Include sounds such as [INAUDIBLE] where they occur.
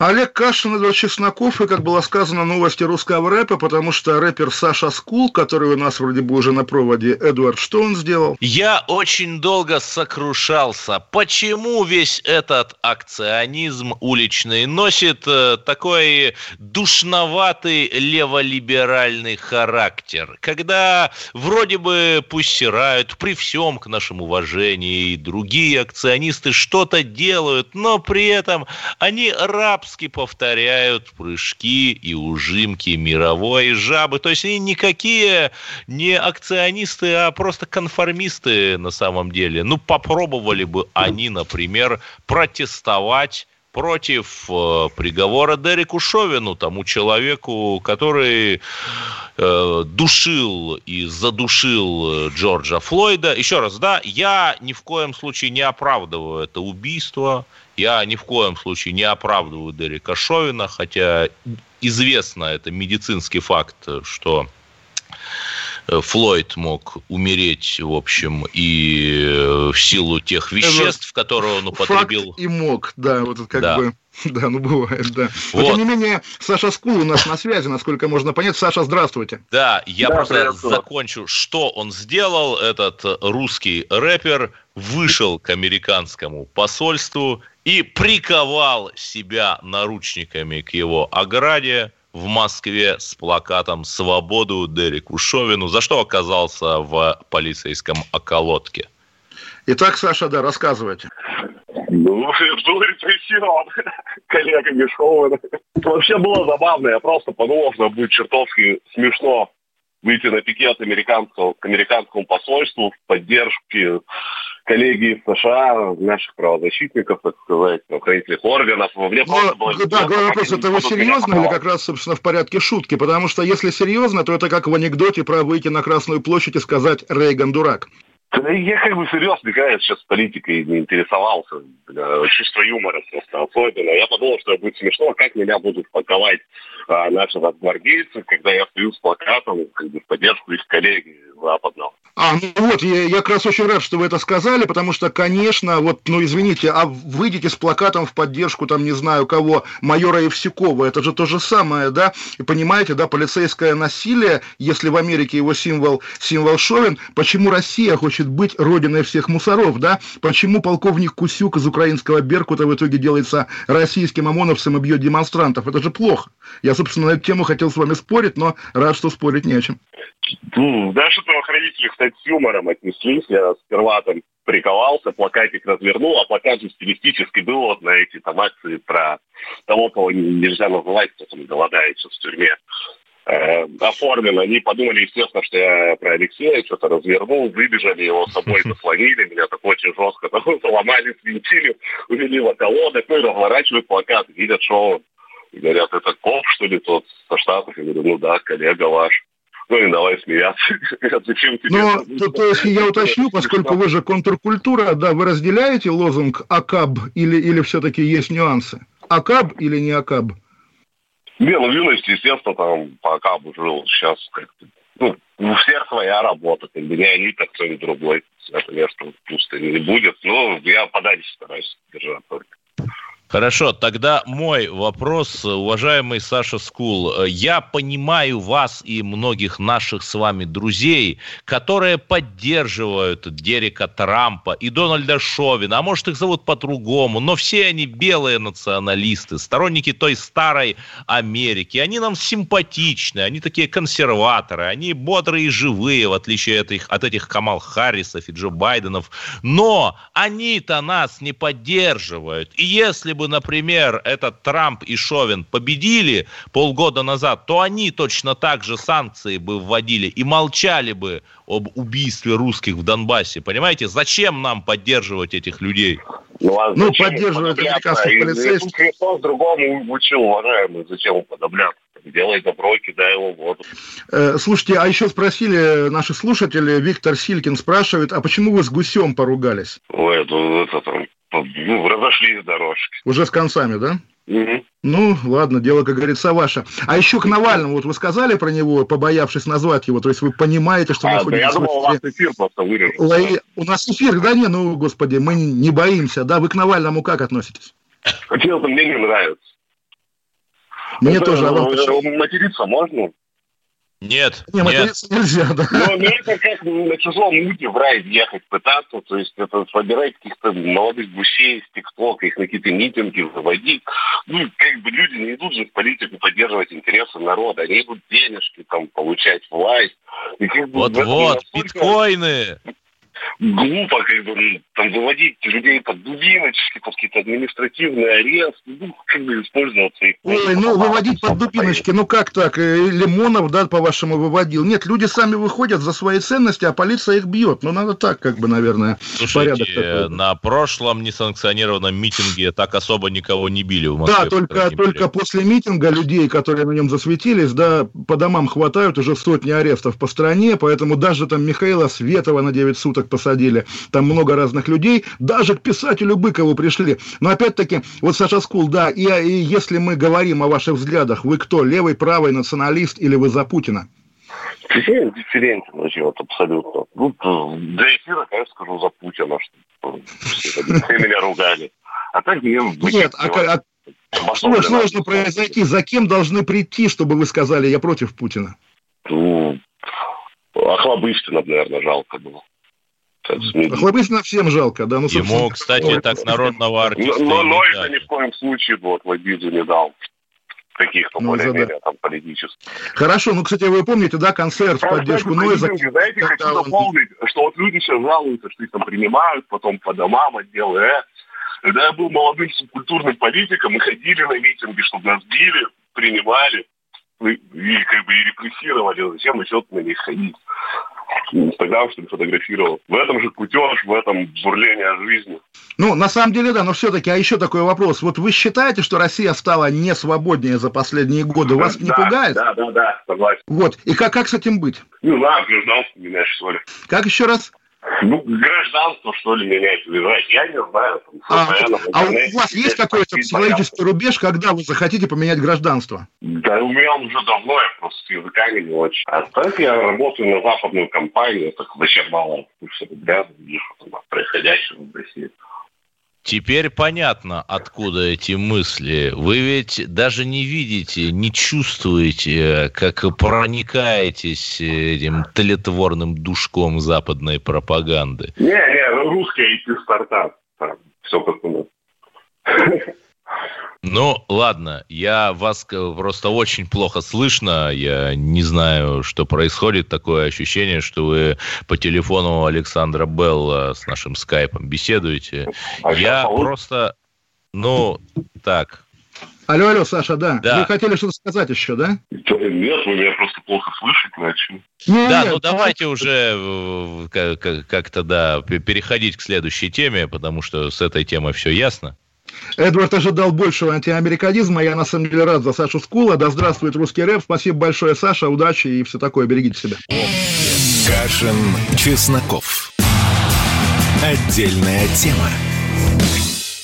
Олег Кашин, Эдвард Чесноков, и, как было сказано, новости русского рэпа, потому что рэпер Саша Скул, который у нас вроде бы уже на проводе, Эдвард, что он сделал? Я очень долго сокрушался, почему весь этот акционизм уличный носит э, такой душноватый леволиберальный характер, когда вроде бы пусть стирают при всем к нашему уважению и другие акционисты что-то делают, но при этом они рабски повторяют прыжки и ужимки мировой жабы. То есть они никакие не акционисты, а просто конформисты на самом деле. Ну, попробовали бы они, например, протестовать против э, приговора Дереку Шовину, тому человеку, который э, душил и задушил э, Джорджа Флойда. Еще раз, да, я ни в коем случае не оправдываю это убийство, я ни в коем случае не оправдываю Дерека Шовина, хотя известно, это медицинский факт, что Флойд мог умереть, в общем, и в силу тех веществ, которые он употребил. Факт и мог, да, вот это как Да. бы... [LAUGHS] Да, ну бывает, да. Но, Вот. тем не менее, Саша Скул у нас на связи, насколько можно понять. Саша, здравствуйте. Да, я Да, просто приветствую. закончу. Что он сделал, этот русский рэпер, вышел к американскому посольству и приковал себя наручниками к его ограде в Москве с плакатом «Свободу Дереку Шовину», за что оказался в полицейском околотке. Итак, Саша, да, рассказывайте. Ну, был репрессирован [LAUGHS] коллегами Шоуэна. Вообще было забавно. Я просто подумал, что будет чертовски смешно выйти на пикет американского, к американскому посольству в поддержке коллеги из США, наших правозащитников, так сказать, правоохранительных органов. Мне просто было Ну, да, главный вопрос, это вы серьезно или как раз, собственно, в порядке шутки? Потому что если серьезно, то это как в анекдоте про выйти на Красную площадь и сказать «Рейган дурак». Я как бы серьезно, я сейчас политикой не интересовался. Чувство юмора просто особенно. Я подумал, что будет смешно, как меня будут паковать а, наши гвардейцы, когда я стою с плакатом как бы, в поддержку их коллеги западного. А, ну вот, я, я как раз очень рад, что вы это сказали, потому что, конечно, вот, ну извините, а выйдете с плакатом в поддержку, там, не знаю кого, майора Евсюкова, это же то же самое, да, и понимаете, да, полицейское насилие, если в Америке его символ, символ Шовин, почему Россия хочет быть родиной всех мусоров, да, почему полковник Кусюк из украинского Беркута в итоге делается российским ОМОНовцем и бьет демонстрантов, это же плохо. Я, собственно, на эту тему хотел с вами спорить, но рад, что спорить не о чем. Ну, Наши правоохранители, кстати, с юмором отнеслись. Я сперва там приковался, плакатик развернул, а плакат же стилистически был вот на эти там акции про того, кого нельзя называть, кто там голодает сейчас в тюрьме. Э, оформлен. Они подумали, естественно, что я про Алексея что-то развернул, выбежали, его с собой заслонили, меня так очень жестко там, [LAUGHS] ломали, свинтили, увели в околоток, ну и разворачивают плакат, видят, что он. И говорят, это коп, что ли, тот со Штатов? Я говорю, ну да, коллега ваш. Ну и давай смеяться. Говорят, [LAUGHS] Зачем тебе? Ну, то, то есть я уточню, поскольку вы же контркультура, да, вы разделяете лозунг АКАБ или, или все-таки есть нюансы? АКАБ или не АКАБ? Не, ну в юности, естественно, там по кабу жил. Сейчас как-то, ну, у всех своя работа. Как бы не они, так кто-нибудь другой. Это место пусто не будет. Ну, я подальше стараюсь держать только. Хорошо, тогда мой вопрос, уважаемый Саша Скул. Я понимаю вас и многих наших с вами друзей, которые поддерживают Дерека Трампа и Дональда Шовина, а может их зовут по-другому, но все они белые националисты, сторонники той старой Америки. Они нам симпатичны, они такие консерваторы, они бодрые и живые, в отличие от, их, от этих Камал Харрисов и Джо Байденов. Но они-то нас не поддерживают. И если бы, например, этот Трамп и Шовин победили полгода назад, то они точно так же санкции бы вводили и молчали бы об убийстве русских в Донбассе. Понимаете, зачем нам поддерживать этих людей? Ну, а ну поддерживают американских полицейских. Христос другому учил, уважаемый, зачем подобляться? Делай добро, кидай его в воду. Э, слушайте, а еще спросили наши слушатели, Виктор Силькин спрашивает, а почему вы с гусем поругались? Ой, это, это там, ну, разошлись дорожки. Уже с концами, да? Угу. Ну, ладно, дело, как говорится, ваше. А еще к Навальному, вот вы сказали про него, побоявшись назвать его, то есть вы понимаете, что а, находитесь... Да я думал, у вас эфир просто вырежет. Лои... У нас эфир, да не, ну, господи, мы не боимся, да? Вы к Навальному как относитесь? Честно, мне не нравится. Мне это, тоже. А вам материться можно? Нет, не, нет. нельзя, да. Ну, ну, это как на чужом муте в рай ехать пытаться, то есть это собирать каких-то молодых гусей с ТикТока, их на какие-то митинги выводить. Ну, как бы люди не идут же в политику поддерживать интересы народа, они идут денежки там получать власть. Вот-вот, биткоины! Глупо как бы ну, там выводить людей под дубиночки, под какие-то административные аресты, ну, как бы использовать их. Ой, ну, выводить под дубиночки, ну как так? Э, Лимонов, да, по-вашему, выводил. Нет, люди сами выходят за свои ценности, а полиция их бьет. Ну, надо так, как бы, наверное, Слушайте, порядок такой. на прошлом несанкционированном митинге так особо никого не били в Москве. Да, только, только после митинга людей, которые на нем засветились, да, по домам хватают уже сотни арестов по стране, поэтому даже там Михаила Светова на 9 суток посадили посадили, там много разных людей, даже к писателю Быкову пришли. Но опять-таки, вот Саша Скул, да, и, и если мы говорим о ваших взглядах, вы кто, левый, правый, националист или вы за Путина? Я индифферентен вообще, вот абсолютно. Ну, для эфира, конечно, скажу за Путина, что все меня ругали. А так мне... Нет, а, а, что должно произойти? За кем должны прийти, чтобы вы сказали, я против Путина? Ну, Охлобыстина, наверное, жалко было. Хлопыстина всем жалко, да. Ну, Ему, кстати, так [LAUGHS] народного артиста Но, но это ни в коем случае вот в обиду не дал каких-то ну, более-менее там политических. Хорошо, ну, кстати, вы помните, да, концерт в поддержку Нойза? Знаете, хочу он... дополнить, что вот люди сейчас жалуются, что их там принимают, потом по домам отделы, э. Когда я был молодым субкультурным политиком, мы ходили на митинги, чтобы нас били, принимали и, и как бы и репрессировали. Зачем еще на них ходить? Инстаграм, что ли, фотографировал. В этом же кутеж, в этом бурление жизни. Ну, на самом деле, да, но все-таки, а еще такой вопрос. Вот вы считаете, что Россия стала не свободнее за последние годы? Вас не да, пугает? Да, да, да, согласен. Вот. И как, как с этим быть? Ну, да, гражданство меняешь, что ли. Как еще раз? Ну, гражданство, что ли, менять, выбирать, я не знаю. Там, а, а у вас есть какой-то психологический рубеж, когда вы захотите поменять гражданство? Да, у меня он уже давно, я просто с языками не очень. А так я работаю на западную компанию, так вообще мало ребят вижу происходящего в России. Теперь понятно, откуда эти мысли. Вы ведь даже не видите, не чувствуете, как проникаетесь этим тлетворным душком западной пропаганды. Не, не, русский IT-стартап. Все как у нас. Ну, ладно, я вас просто очень плохо слышно, я не знаю, что происходит, такое ощущение, что вы по телефону Александра Белла с нашим скайпом беседуете. А я просто, ну, так, Алло, алло, Саша, да. да. Вы хотели что-то сказать еще, да? Нет, вы меня просто плохо слышать начали. Не, да, нет, ну давайте уже э, как-то, да, переходить к следующей теме, потому что с этой темой все ясно. Эдвард ожидал большего антиамериканизма. Я на самом деле рад за Сашу Скула. Да здравствует русский рэп. Спасибо большое, Саша. Удачи и все такое. Берегите себя. Кашин, Чесноков. Отдельная тема.